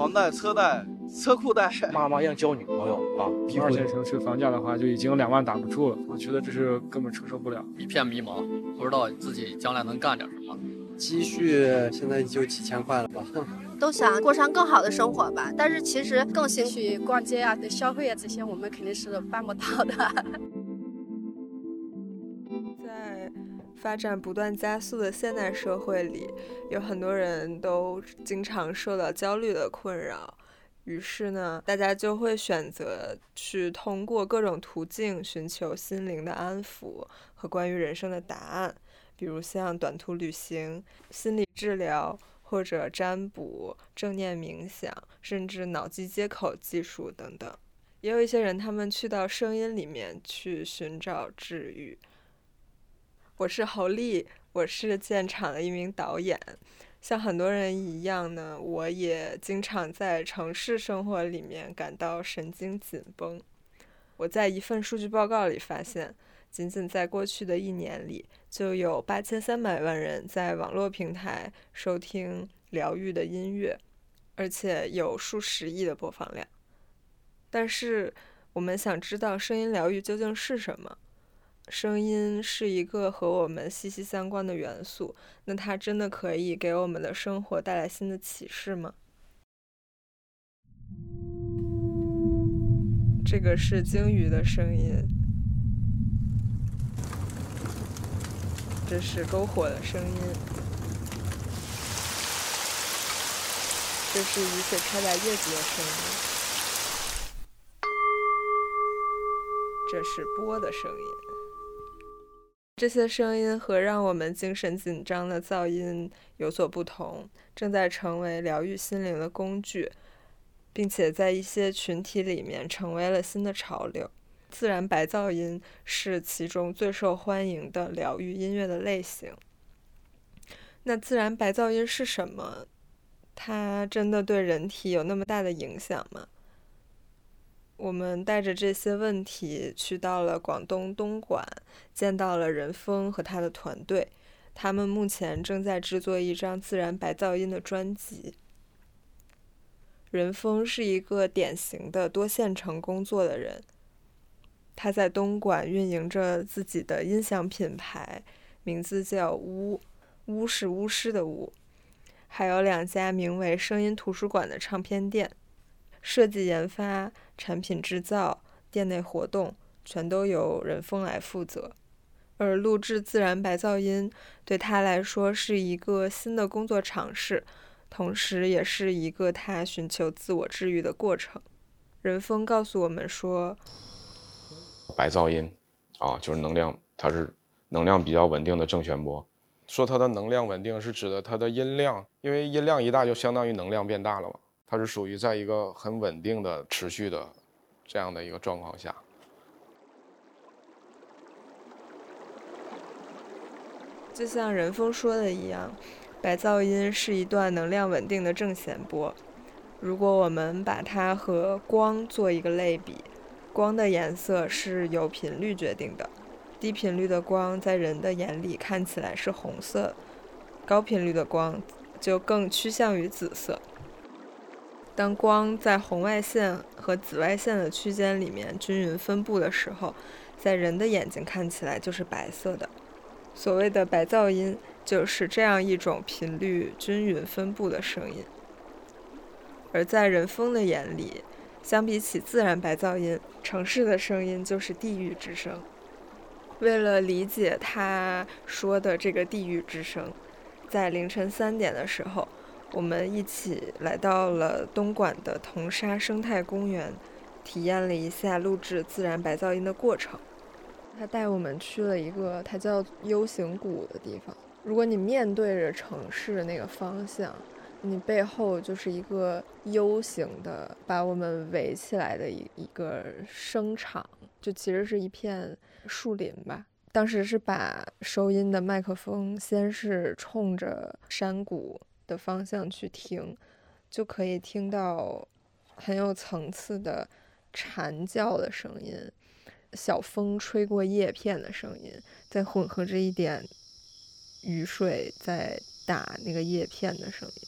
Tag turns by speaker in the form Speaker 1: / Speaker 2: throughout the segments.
Speaker 1: 房贷、车贷、车库贷。
Speaker 2: 妈妈要交女朋友啊！
Speaker 3: 一二线城市房价的话，就已经两万打不住了。我觉得这是根本承受不了，
Speaker 4: 一片迷茫，不知道自己将来能干点什么。
Speaker 5: 积蓄现在就几千块了吧？
Speaker 6: 都想过上更好的生活吧，但是其实更兴
Speaker 7: 去逛街啊、消费啊这些，我们肯定是办不到的。
Speaker 8: 发展不断加速的现代社会里，有很多人都经常受到焦虑的困扰，于是呢，大家就会选择去通过各种途径寻求心灵的安抚和关于人生的答案，比如像短途旅行、心理治疗。或者占卜、正念冥想，甚至脑机接口技术等等，也有一些人他们去到声音里面去寻找治愈。我是侯丽，我是建厂的一名导演。像很多人一样呢，我也经常在城市生活里面感到神经紧绷。我在一份数据报告里发现。仅仅在过去的一年里，就有八千三百万人在网络平台收听疗愈的音乐，而且有数十亿的播放量。但是，我们想知道声音疗愈究竟是什么？声音是一个和我们息息相关的元素，那它真的可以给我们的生活带来新的启示吗？这个是鲸鱼的声音。这是篝火的声音，这是雨水拍打叶子的声音，这是波的声音。这些声音和让我们精神紧张的噪音有所不同，正在成为疗愈心灵的工具，并且在一些群体里面成为了新的潮流。自然白噪音是其中最受欢迎的疗愈音乐的类型。那自然白噪音是什么？它真的对人体有那么大的影响吗？我们带着这些问题去到了广东东莞，见到了任峰和他的团队。他们目前正在制作一张自然白噪音的专辑。任峰是一个典型的多线程工作的人。他在东莞运营着自己的音响品牌，名字叫“巫”，巫是巫师的巫。还有两家名为“声音图书馆”的唱片店，设计研发、产品制造、店内活动全都由任峰来负责。而录制自然白噪音对他来说是一个新的工作尝试，同时也是一个他寻求自我治愈的过程。任峰告诉我们说。
Speaker 9: 白噪音，啊，就是能量，它是能量比较稳定的正弦波。说它的能量稳定，是指的它的音量，因为音量一大，就相当于能量变大了嘛。它是属于在一个很稳定的、持续的这样的一个状况下。
Speaker 8: 就像任峰说的一样，白噪音是一段能量稳定的正弦波。如果我们把它和光做一个类比。光的颜色是由频率决定的，低频率的光在人的眼里看起来是红色，高频率的光就更趋向于紫色。当光在红外线和紫外线的区间里面均匀分布的时候，在人的眼睛看起来就是白色的。所谓的白噪音就是这样一种频率均匀分布的声音，而在人风的眼里。相比起自然白噪音，城市的声音就是地狱之声。为了理解他说的这个地狱之声，在凌晨三点的时候，我们一起来到了东莞的铜沙生态公园，体验了一下录制自然白噪音的过程。他带我们去了一个它叫 U 型谷的地方。如果你面对着城市那个方向。你背后就是一个 U 型的，把我们围起来的一一个声场，就其实是一片树林吧。当时是把收音的麦克风先是冲着山谷的方向去听，就可以听到很有层次的蝉叫的声音，小风吹过叶片的声音，再混合着一点雨水在打那个叶片的声音。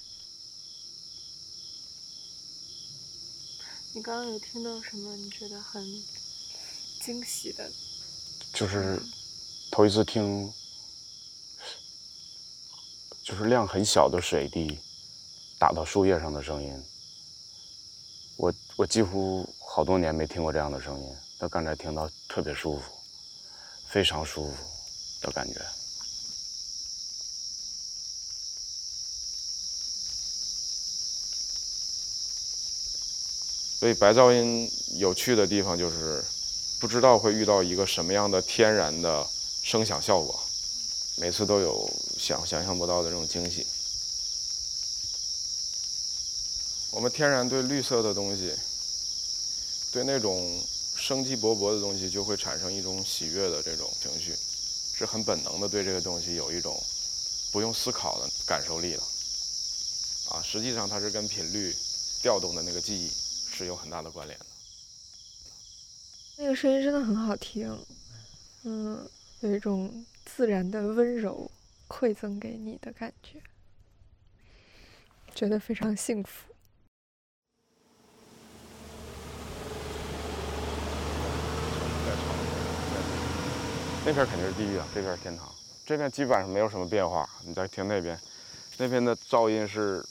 Speaker 8: 你刚刚有听到什么？你觉得很惊喜的？
Speaker 10: 就是头一次听，就是量很小的水滴打到树叶上的声音。我我几乎好多年没听过这样的声音，但刚才听到特别舒服，非常舒服的感觉。
Speaker 9: 所以白噪音有趣的地方就是，不知道会遇到一个什么样的天然的声响效果，每次都有想想象不到的这种惊喜。我们天然对绿色的东西，对那种生机勃勃的东西，就会产生一种喜悦的这种情绪，是很本能的对这个东西有一种不用思考的感受力了。啊，实际上它是跟频率调动的那个记忆。是有很大的关联的。
Speaker 8: 那个声音真的很好听，嗯，有一种自然的温柔馈赠给你的感觉，觉得非常幸福。
Speaker 10: 那片肯定是地狱啊，这片是天堂。这边基本上没有什么变化。你再听那边，那边的噪音是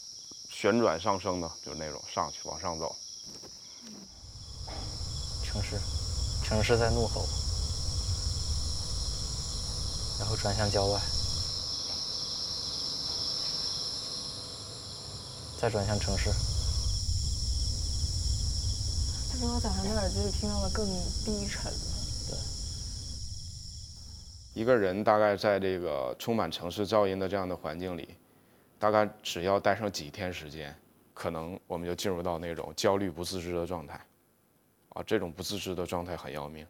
Speaker 10: 旋转上升的，就是那种上去往上走。
Speaker 2: 城市，城市在怒吼，然后转向郊外，再转向城市。
Speaker 8: 他跟我早上戴耳机里听到的更低沉了。
Speaker 2: 对。
Speaker 9: 一个人大概在这个充满城市噪音的这样的环境里，大概只要待上几天时间，可能我们就进入到那种焦虑不自知的状态。啊，这种不自知的状态很要命，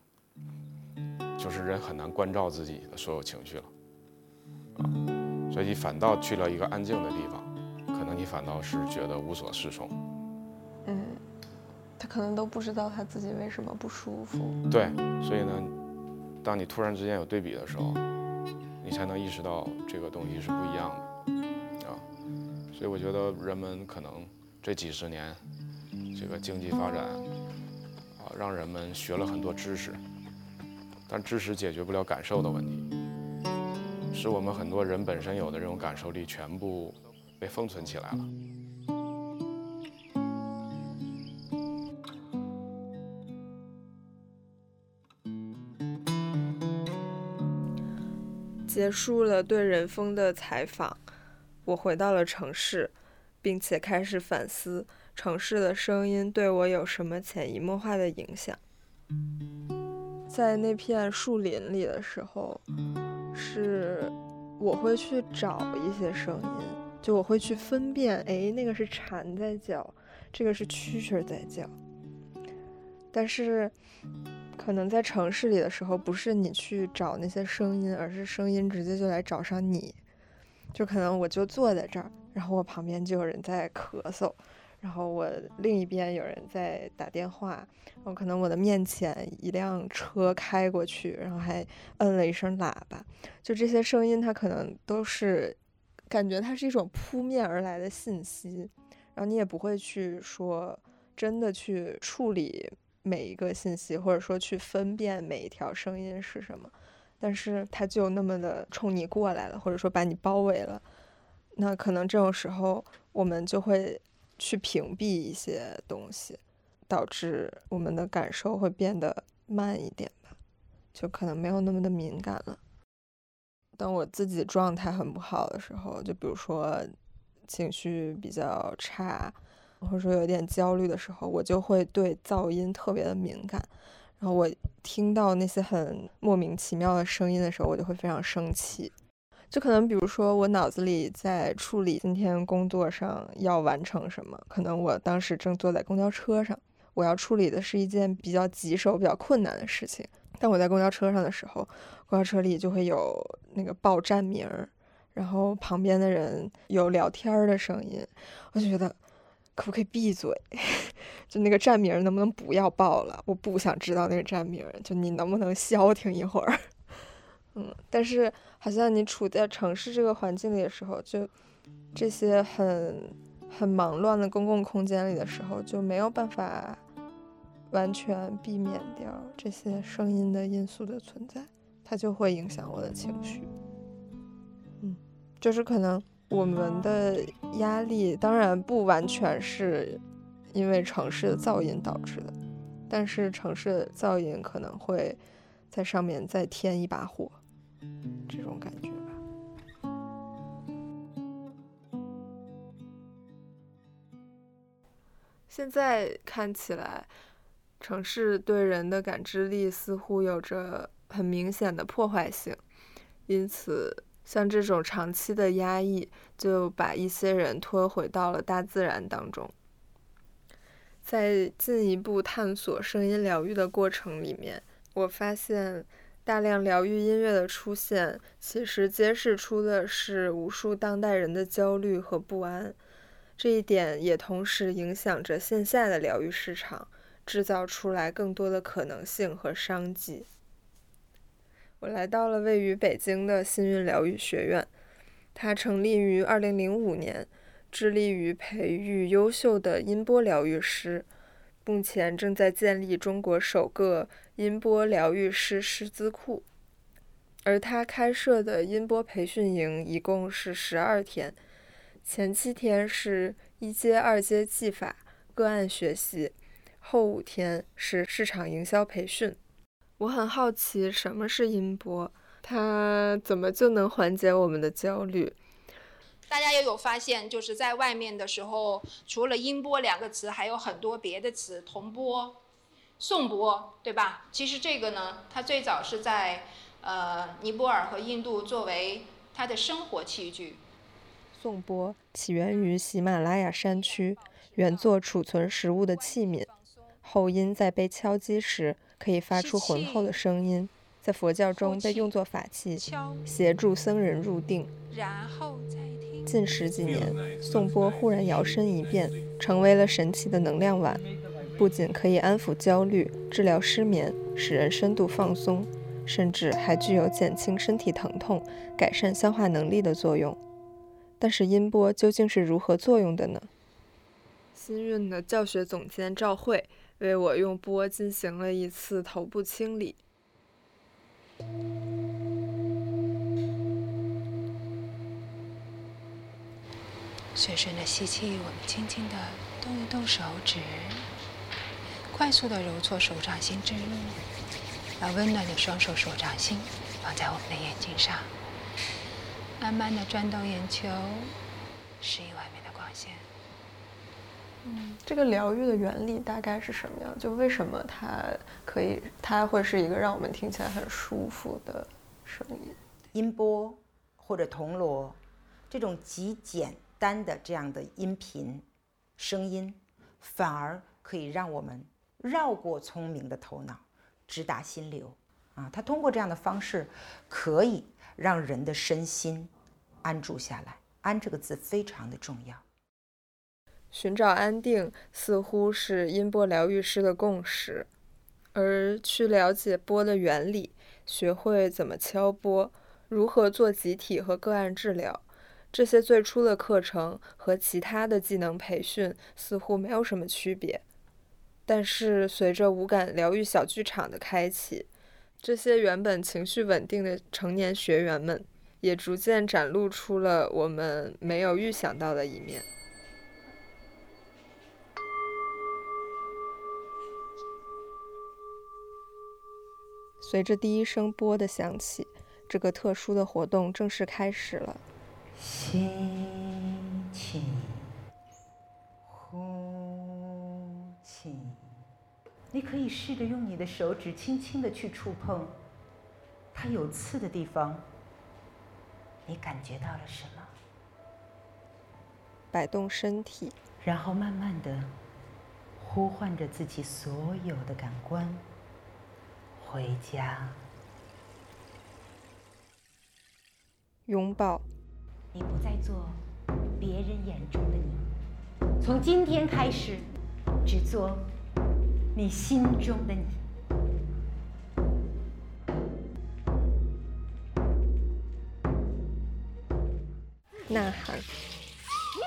Speaker 9: 就是人很难关照自己的所有情绪了，啊，所以反倒去了一个安静的地方，可能你反倒是觉得无所适从。
Speaker 8: 嗯，他可能都不知道他自己为什么不舒服。
Speaker 9: 对，所以呢，当你突然之间有对比的时候，你才能意识到这个东西是不一样的，啊，所以我觉得人们可能这几十年，这个经济发展啊。让人们学了很多知识，但知识解决不了感受的问题，使我们很多人本身有的这种感受力全部被封存起来了。
Speaker 8: 结束了对任峰的采访，我回到了城市，并且开始反思。城市的声音对我有什么潜移默化的影响？在那片树林里的时候，是我会去找一些声音，就我会去分辨，哎，那个是蝉在叫，这个是蛐蛐在叫。但是，可能在城市里的时候，不是你去找那些声音，而是声音直接就来找上你。就可能我就坐在这儿，然后我旁边就有人在咳嗽。然后我另一边有人在打电话，然后可能我的面前一辆车开过去，然后还摁了一声喇叭，就这些声音，它可能都是感觉它是一种扑面而来的信息，然后你也不会去说真的去处理每一个信息，或者说去分辨每一条声音是什么，但是它就那么的冲你过来了，或者说把你包围了，那可能这种时候我们就会。去屏蔽一些东西，导致我们的感受会变得慢一点吧，就可能没有那么的敏感了。当我自己状态很不好的时候，就比如说情绪比较差，或者说有点焦虑的时候，我就会对噪音特别的敏感。然后我听到那些很莫名其妙的声音的时候，我就会非常生气。就可能，比如说，我脑子里在处理今天工作上要完成什么，可能我当时正坐在公交车上，我要处理的是一件比较棘手、比较困难的事情。但我在公交车上的时候，公交车里就会有那个报站名儿，然后旁边的人有聊天的声音，我就觉得可不可以闭嘴？就那个站名能不能不要报了？我不想知道那个站名，就你能不能消停一会儿？嗯，但是好像你处在城市这个环境里的时候，就这些很很忙乱的公共空间里的时候，就没有办法完全避免掉这些声音的因素的存在，它就会影响我的情绪。嗯，就是可能我们的压力，当然不完全是因为城市的噪音导致的，但是城市的噪音可能会在上面再添一把火，这种感觉。现在看起来，城市对人的感知力似乎有着很明显的破坏性，因此，像这种长期的压抑，就把一些人拖回到了大自然当中。在进一步探索声音疗愈的过程里面，我发现大量疗愈音乐的出现，其实揭示出的是无数当代人的焦虑和不安。这一点也同时影响着线下的疗愈市场，制造出来更多的可能性和商机。我来到了位于北京的幸运疗愈学院，它成立于2005年，致力于培育优秀的音波疗愈师，目前正在建立中国首个音波疗愈师师资库。而他开设的音波培训营一共是十二天。前七天是一阶、二阶技法个案学习，后五天是市场营销培训。我很好奇什么是音波，它怎么就能缓解我们的焦虑？
Speaker 11: 大家也有发现，就是在外面的时候，除了音波两个词，还有很多别的词，铜波、颂钵，对吧？其实这个呢，它最早是在呃尼泊尔和印度作为它的生活器具。
Speaker 8: 颂钵起源于喜马拉雅山区，原作储存食物的器皿，后音在被敲击时可以发出浑厚的声音，在佛教中被用作法器，协助僧人入定。近十几年，颂钵忽然摇身一变，成为了神奇的能量碗，不仅可以安抚焦虑、治疗失眠、使人深度放松，甚至还具有减轻身体疼痛、改善消化能力的作用。但是音波究竟是如何作用的呢？新韵的教学总监赵慧为我用波进行了一次头部清理。
Speaker 12: 深深的吸气，我们轻轻的动一动手指，快速的揉搓手掌心之路，把温暖的双手手掌心放在我们的眼睛上。慢慢的转动眼球，适应外面的光线。
Speaker 8: 嗯，这个疗愈的原理大概是什么样？就为什么它可以，它会是一个让我们听起来很舒服的声音？
Speaker 13: 音波或者铜锣，这种极简单的这样的音频声音，反而可以让我们绕过聪明的头脑，直达心流。啊，它通过这样的方式，可以。让人的身心安住下来，“安”这个字非常的重要。
Speaker 8: 寻找安定似乎是音波疗愈师的共识，而去了解波的原理，学会怎么敲波，如何做集体和个案治疗，这些最初的课程和其他的技能培训似乎没有什么区别。但是随着无感疗愈小剧场的开启，这些原本情绪稳定的成年学员们，也逐渐展露出了我们没有预想到的一面。随着第一声波的响起，这个特殊的活动正式开始了。吸气，
Speaker 13: 呼气。你可以试着用你的手指轻轻的去触碰它有刺的地方，你感觉到了什么？
Speaker 8: 摆动身体，
Speaker 13: 然后慢慢的呼唤着自己所有的感官回家。
Speaker 8: 拥抱，
Speaker 13: 你不再做别人眼中的你，从今天开始，只做。你心中的你，
Speaker 8: 呐喊。
Speaker 14: 你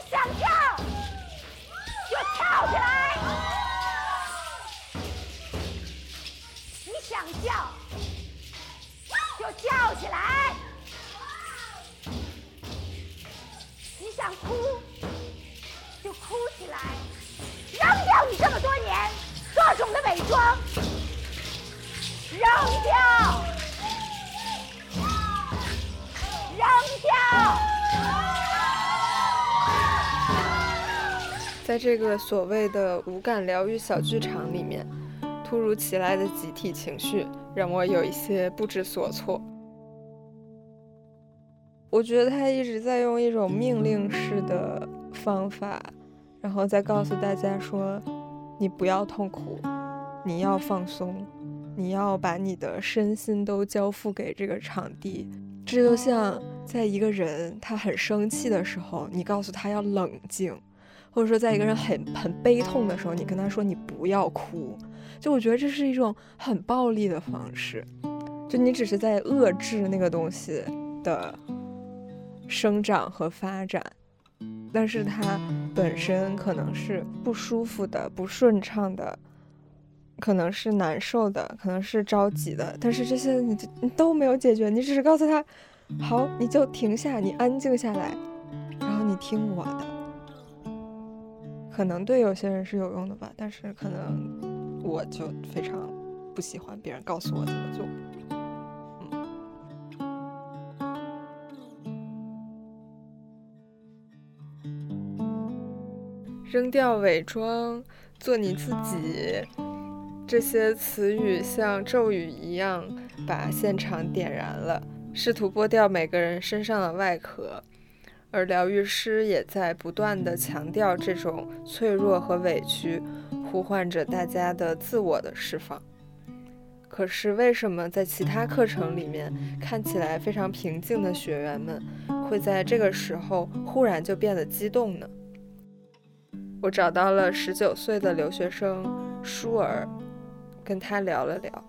Speaker 14: 想跳，就跳起来。想叫就叫起来，你想哭就哭起来，扔掉你这么多年各种的伪装，扔掉，扔掉。
Speaker 8: 在这个所谓的无感疗愈小剧场里面，突如其来的集体情绪让我有一些不知所措。我觉得他一直在用一种命令式的方法，然后再告诉大家说：“你不要痛苦，你要放松，你要把你的身心都交付给这个场地。”这就像在一个人他很生气的时候，你告诉他要冷静。或者说，在一个人很很悲痛的时候，你跟他说你不要哭，就我觉得这是一种很暴力的方式，就你只是在遏制那个东西的生长和发展，但是它本身可能是不舒服的、不顺畅的，可能是难受的，可能是着急的，但是这些你你都没有解决，你只是告诉他，好，你就停下，你安静下来，然后你听我的。可能对有些人是有用的吧，但是可能我就非常不喜欢别人告诉我怎么做。扔掉伪装，做你自己，这些词语像咒语一样把现场点燃了，试图剥掉每个人身上的外壳。而疗愈师也在不断的强调这种脆弱和委屈，呼唤着大家的自我的释放。可是，为什么在其他课程里面看起来非常平静的学员们，会在这个时候忽然就变得激动呢？我找到了十九岁的留学生舒儿，跟他聊了聊。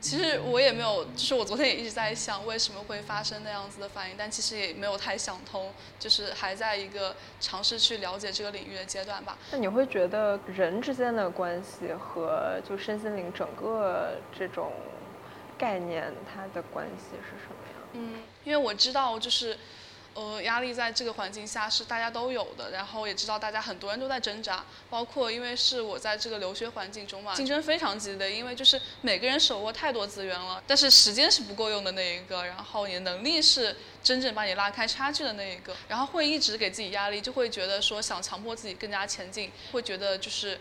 Speaker 15: 其实我也没有，就是我昨天也一直在想为什么会发生那样子的反应，但其实也没有太想通，就是还在一个尝试去了解这个领域的阶段吧。
Speaker 8: 那你会觉得人之间的关系和就身心灵整个这种概念，它的关系是什么样？
Speaker 15: 嗯，因为我知道就是。呃，压力在这个环境下是大家都有的，然后也知道大家很多人都在挣扎，包括因为是我在这个留学环境中嘛，竞争非常激烈，因为就是每个人手握太多资源了，但是时间是不够用的那一个，然后你的能力是真正把你拉开差距的那一个，然后会一直给自己压力，就会觉得说想强迫自己更加前进，会觉得就是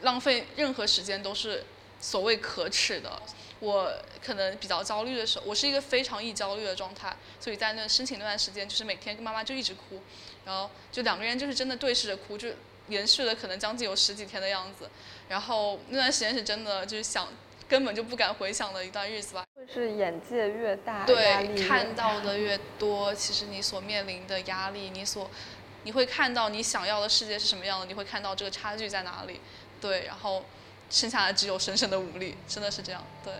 Speaker 15: 浪费任何时间都是所谓可耻的。我可能比较焦虑的时候，我是一个非常易焦虑的状态，所以在那申请那段时间，就是每天跟妈妈就一直哭，然后就两个人就是真的对视着哭，就延续了可能将近有十几天的样子，然后那段时间是真的就是想根本就不敢回想的一段日子吧。
Speaker 8: 就是眼界越大，
Speaker 15: 对，看到的越多，其实你所面临的压力，你所你会看到你想要的世界是什么样的，你会看到这个差距在哪里，对，然后。剩下的只有深深的无力，真的是这样。对，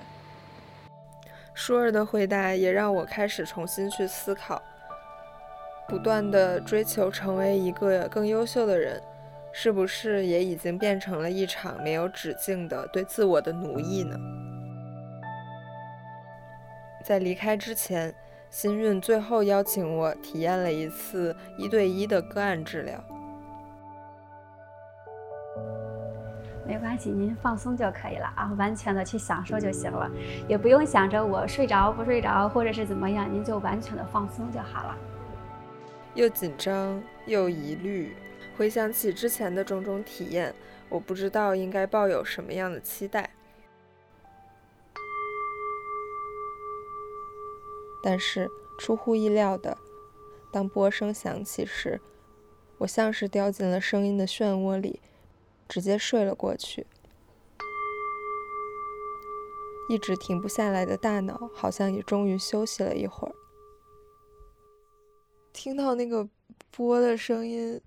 Speaker 8: 舒儿的回答也让我开始重新去思考，不断的追求成为一个更优秀的人，是不是也已经变成了一场没有止境的对自我的奴役呢？在离开之前，新运最后邀请我体验了一次一对一的个案治疗。
Speaker 16: 没关系，您放松就可以了啊，完全的去享受就行了，也不用想着我睡着不睡着或者是怎么样，您就完全的放松就好了。
Speaker 8: 又紧张又疑虑，回想起之前的种种体验，我不知道应该抱有什么样的期待。但是出乎意料的，当波声响起时，我像是掉进了声音的漩涡里。直接睡了过去，一直停不下来的大脑好像也终于休息了一会儿。听到那个波的声音，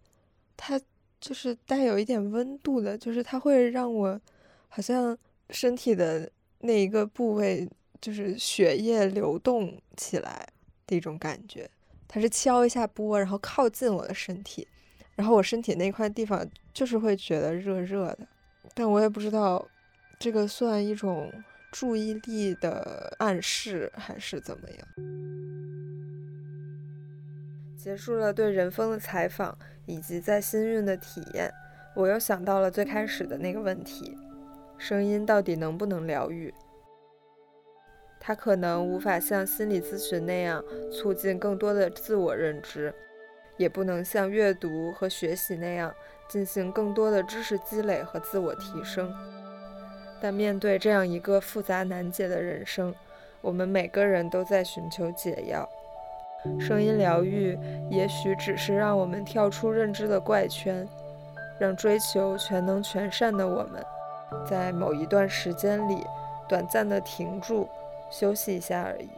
Speaker 8: 它就是带有一点温度的，就是它会让我好像身体的那一个部位就是血液流动起来的一种感觉。它是敲一下波，然后靠近我的身体。然后我身体那块地方就是会觉得热热的，但我也不知道这个算一种注意力的暗示，还是怎么样？结束了对任峰的采访以及在新运的体验，我又想到了最开始的那个问题：声音到底能不能疗愈？它可能无法像心理咨询那样促进更多的自我认知，也不能像阅读和学习那样进行更多的知识积累和自我提升。但面对这样一个复杂难解的人生，我们每个人都在寻求解药。声音疗愈也许只是让我们跳出认知的怪圈，让追求全能全善的我们，在某一段时间里短暂的停住，休息一下而已。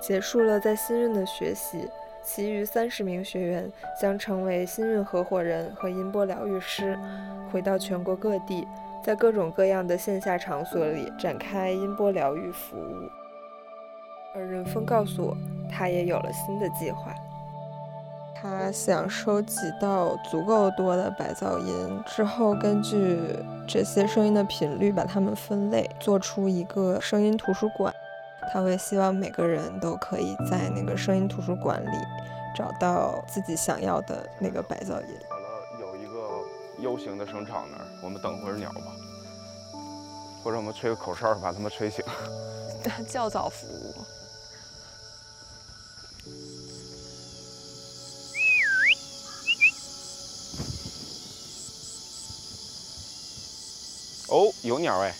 Speaker 8: 结束了在新运的学习，其余三十名学员将成为新运合伙人和音波疗愈师，回到全国各地。在各种各样的线下场所里展开音波疗愈服务，而任峰告诉我，他也有了新的计划。他想收集到足够多的白噪音之后，根据这些声音的频率把它们分类，做出一个声音图书馆。他会希望每个人都可以在那个声音图书馆里找到自己想要的那个白噪音。
Speaker 10: 好了，有一个 U 型的声场那儿，我们等会儿鸟吧，或者我们吹个口哨把它们吹醒。
Speaker 8: 较早服务。
Speaker 10: 哦，有鸟哎，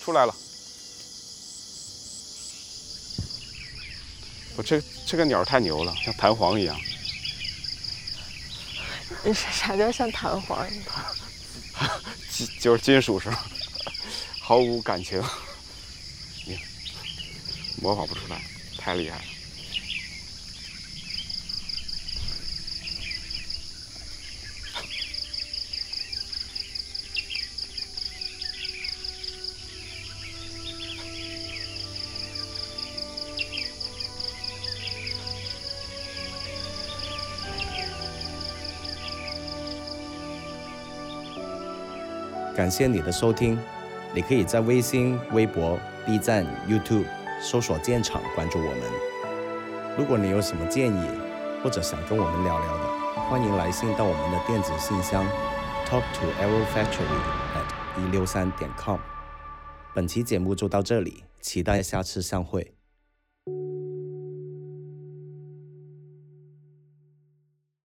Speaker 10: 出来了！我这这个鸟太牛了，像弹簧一样。
Speaker 8: 啥叫像弹簧一
Speaker 10: 样？金就是金属声，毫无感情，你模仿不出来，太厉害了。
Speaker 17: 感谢你的收听，你可以在微信、微博、B 站、YouTube 搜索“建厂”关注我们。如果你有什么建议或者想跟我们聊聊的，欢迎来信到我们的电子信箱 talk to arrow factory at 一六三点 com。本期节目就到这里，期待下次相会。